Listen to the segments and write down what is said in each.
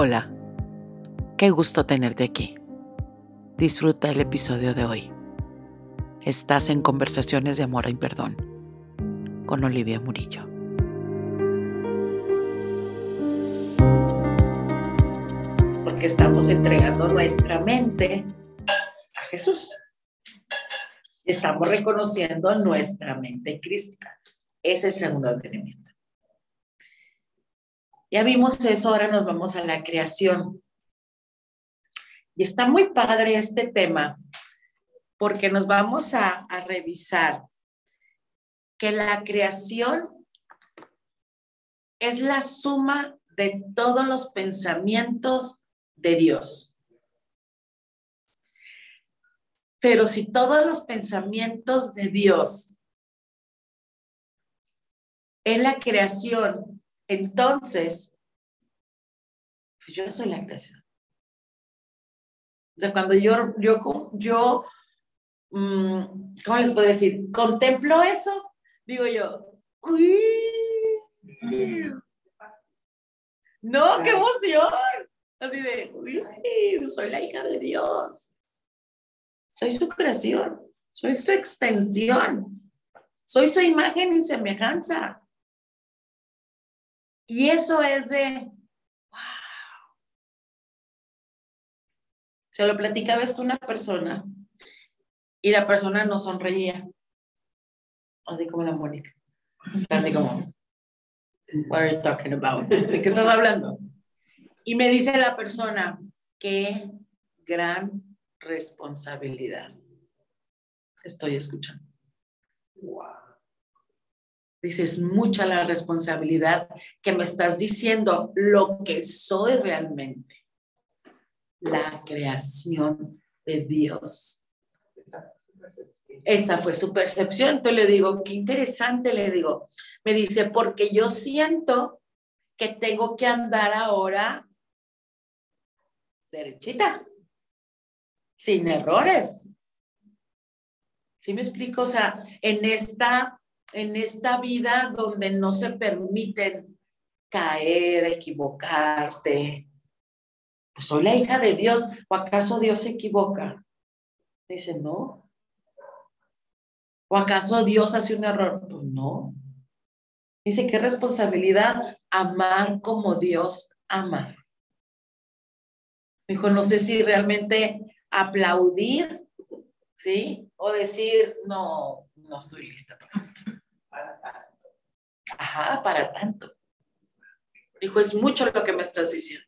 Hola, qué gusto tenerte aquí. Disfruta el episodio de hoy. Estás en Conversaciones de Amor y Perdón con Olivia Murillo. Porque estamos entregando nuestra mente a Jesús. Estamos reconociendo nuestra mente crística. Es el segundo entendimiento. Ya vimos eso, ahora nos vamos a la creación. Y está muy padre este tema porque nos vamos a, revisar que la creación es la suma de todos los pensamientos de Dios. Pero si todos los pensamientos de Dios es la creación, entonces, pues yo soy la creación. O sea, cuando yo, yo, yo, mm, ¿cómo les puedo decir? Contemplo eso, digo yo, uy, no, qué emoción. Así de, uy, soy la hija de Dios. Soy su creación, soy su extensión, soy su imagen y semejanza. Y eso es de, Se lo platicaba esto a una persona y la persona no sonreía. Así como la Mónica. Así como, what are you talking about? ¿De qué estás hablando? Y me dice la persona, qué gran responsabilidad estoy escuchando. Wow. Dices, mucha la responsabilidad que me estás diciendo lo que soy realmente la creación de Dios. Esa fue su percepción. Entonces le digo, qué interesante, le digo. Me dice, porque yo siento que tengo que andar ahora derechita, sin errores. ¿Sí me explico? O sea, en esta, en esta vida donde no se permiten caer, equivocarte, pues, soy la hija de Dios, ¿o acaso Dios se equivoca? Dice, no. ¿O acaso Dios hace un error? Pues no. Dice, qué responsabilidad amar como Dios ama. Dijo, no sé si realmente aplaudir, ¿sí? O decir, no, no estoy lista para esto. Ajá, para tanto. Dijo, es mucho lo que me estás diciendo.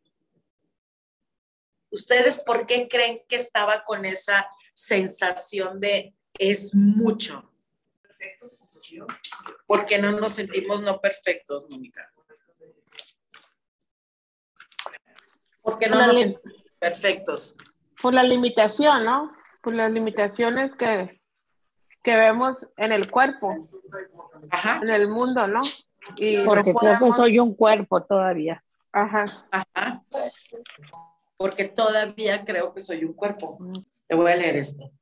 ¿Ustedes por qué creen que estaba con esa sensación de es mucho? Perfectos ¿Por qué no nos sentimos no perfectos, Mónica? ¿Por qué no nos perfectos? Por la limitación, ¿no? Por las limitaciones que, que vemos en el cuerpo, Ajá. en el mundo, ¿no? Y Porque creo que soy un cuerpo todavía. Ajá. Ajá porque todavía creo que soy un cuerpo. Te voy a leer esto.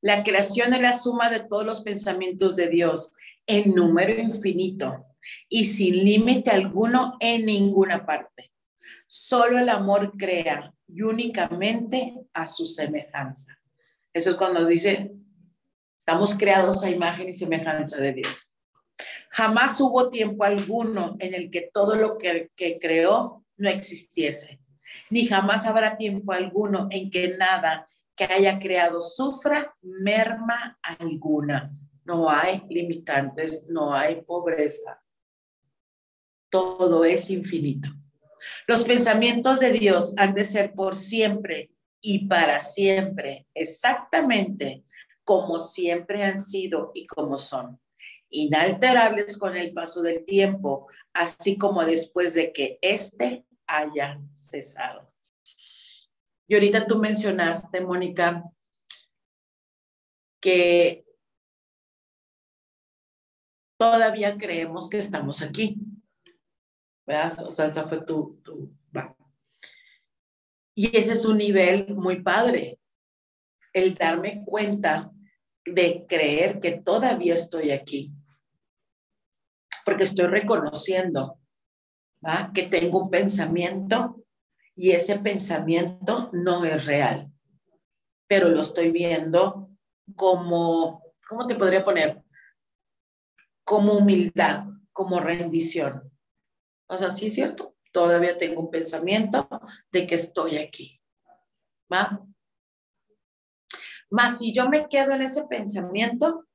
La creación es la suma de todos los pensamientos de Dios en número infinito y sin límite alguno en ninguna parte. Solo el amor crea y únicamente a su semejanza. Eso es cuando dice, estamos creados a imagen y semejanza de Dios. Jamás hubo tiempo alguno en el que todo lo que, que creó no existiese, ni jamás habrá tiempo alguno en que nada que haya creado sufra merma alguna. No hay limitantes, no hay pobreza. Todo es infinito. Los pensamientos de Dios han de ser por siempre y para siempre, exactamente como siempre han sido y como son, inalterables con el paso del tiempo, así como después de que éste haya cesado. Y ahorita tú mencionaste, Mónica, que todavía creemos que estamos aquí. ¿Verdad? O sea, esa fue tu, tu Y ese es un nivel muy padre, el darme cuenta de creer que todavía estoy aquí, porque estoy reconociendo ¿va? que tengo un pensamiento y ese pensamiento no es real, pero lo estoy viendo como, ¿cómo te podría poner? Como humildad, como rendición. O sea, sí es cierto, todavía tengo un pensamiento de que estoy aquí. ¿Va? Más si yo me quedo en ese pensamiento,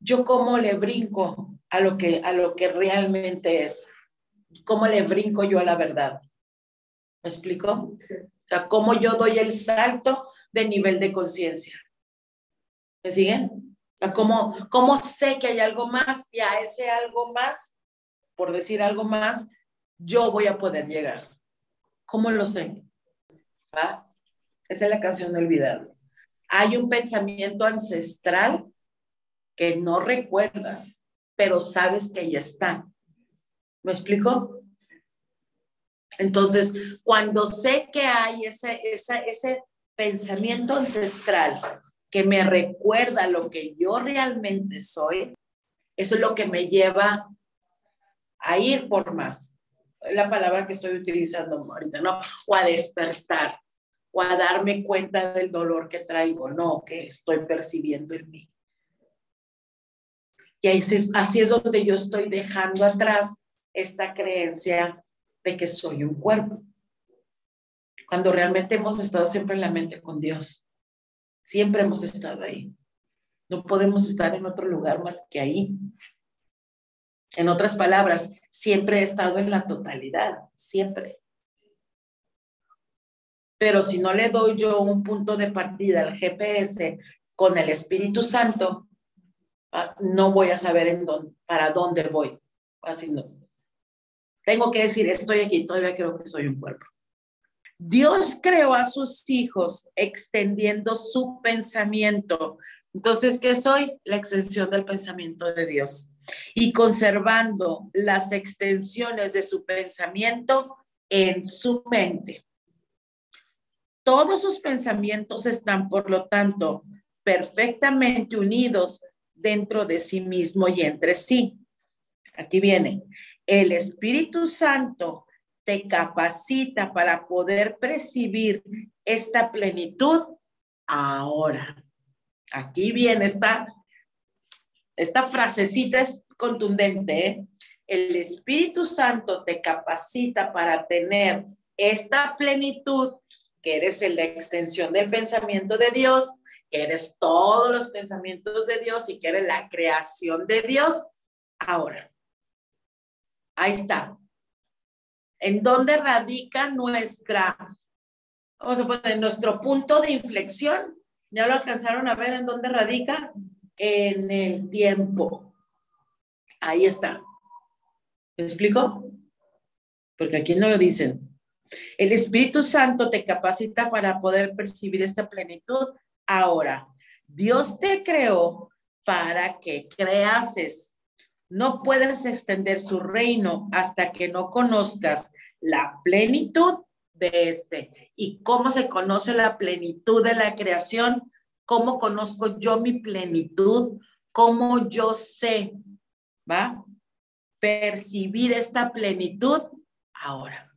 yo cómo le brinco a lo que, a lo que realmente es. ¿Cómo le brinco yo a la verdad? ¿Me explico? O sea, cómo yo doy el salto de nivel de conciencia. ¿Me siguen? O sea, ¿cómo, ¿cómo sé que hay algo más y a ese algo más, por decir algo más, yo voy a poder llegar? ¿Cómo lo sé? Esa es la canción de olvidado. Hay un pensamiento ancestral que no recuerdas, pero sabes que ahí está. ¿Me explico? Entonces, cuando sé que hay ese, ese, ese pensamiento ancestral que me recuerda lo que yo realmente soy, eso es lo que me lleva a ir por más. Es la palabra que estoy utilizando ahorita, ¿no? O a despertar, o a darme cuenta del dolor que traigo, no, que estoy percibiendo en mí. Y así es donde yo estoy dejando atrás esta creencia de que soy un cuerpo. Cuando realmente hemos estado siempre en la mente con Dios. Siempre hemos estado ahí. No podemos estar en otro lugar más que ahí. En otras palabras, siempre he estado en la totalidad, siempre. Pero si no le doy yo un punto de partida al GPS con el Espíritu Santo, Ah, no voy a saber en dónde, para dónde voy. Así no. Tengo que decir, estoy aquí, todavía creo que soy un cuerpo. Dios creó a sus hijos extendiendo su pensamiento. Entonces, ¿qué soy? La extensión del pensamiento de Dios. Y conservando las extensiones de su pensamiento en su mente. Todos sus pensamientos están, por lo tanto, perfectamente unidos dentro de sí mismo y entre sí. Aquí viene, el Espíritu Santo te capacita para poder percibir esta plenitud ahora. Aquí viene esta, esta frasecita es contundente. ¿eh? El Espíritu Santo te capacita para tener esta plenitud, que eres la extensión del pensamiento de Dios, que eres todos los pensamientos de Dios y que eres la creación de Dios, ahora. Ahí está. ¿En dónde radica nuestra, vamos a poner, nuestro punto de inflexión? ¿Ya lo alcanzaron a ver en dónde radica? En el tiempo. Ahí está. ¿Me explico? Porque aquí no lo dicen. El Espíritu Santo te capacita para poder percibir esta plenitud Ahora, Dios te creó para que creases. No puedes extender su reino hasta que no conozcas la plenitud de este. ¿Y cómo se conoce la plenitud de la creación? ¿Cómo conozco yo mi plenitud? ¿Cómo yo sé, va? Percibir esta plenitud ahora.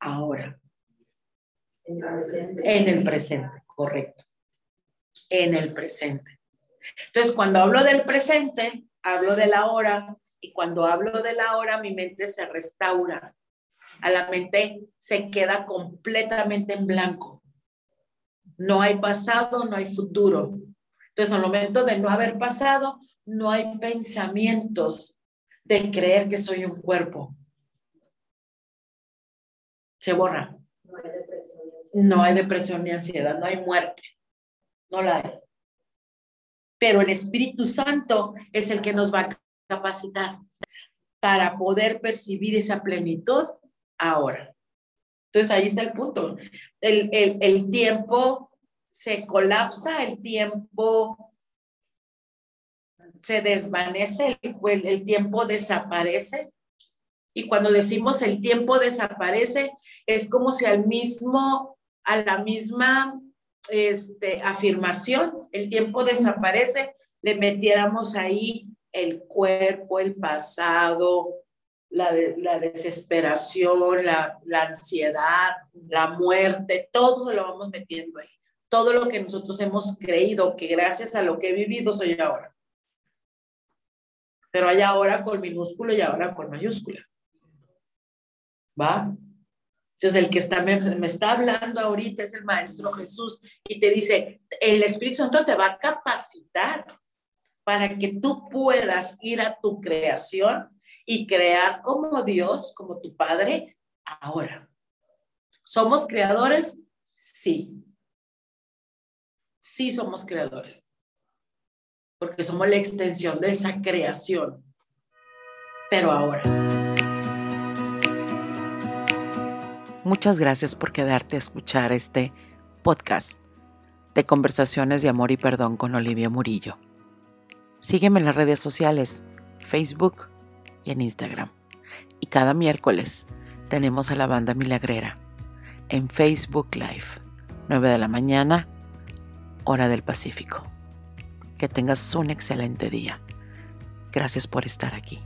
Ahora. En el presente correcto en el presente. Entonces, cuando hablo del presente, hablo de la hora y cuando hablo de la hora, mi mente se restaura. A la mente se queda completamente en blanco. No hay pasado, no hay futuro. Entonces, al momento de no haber pasado, no hay pensamientos de creer que soy un cuerpo. Se borra. No hay no hay depresión ni ansiedad, no hay muerte, no la hay. Pero el Espíritu Santo es el que nos va a capacitar para poder percibir esa plenitud ahora. Entonces ahí está el punto. El, el, tiempo se colapsa, el tiempo se desvanece, el, el tiempo desaparece. Y cuando decimos el tiempo desaparece, es como si al mismo a la misma este, afirmación, el tiempo desaparece, le metiéramos ahí el cuerpo, el pasado, la, la desesperación, la, la ansiedad, la muerte, todo se lo vamos metiendo ahí. Todo lo que nosotros hemos creído que gracias a lo que he vivido soy ahora. Pero hay ahora con minúsculo y ahora con mayúscula. ¿Va? Entonces, el que está, me, me, está hablando ahorita es el Maestro Jesús y te dice, el Espíritu Santo te va a capacitar para que tú puedas ir a tu creación y crear como Dios, como tu Padre, ahora. ¿Somos creadores? Sí. Sí somos creadores. Porque somos la extensión de esa creación. Pero ahora. Muchas gracias por quedarte a escuchar este podcast de conversaciones de amor y perdón con Olivia Murillo. Sígueme en las redes sociales, Facebook y en Instagram. Y cada miércoles tenemos a la banda milagrera en Facebook Live, 9 de la mañana, hora del Pacífico. Que tengas un excelente día. Gracias por estar aquí.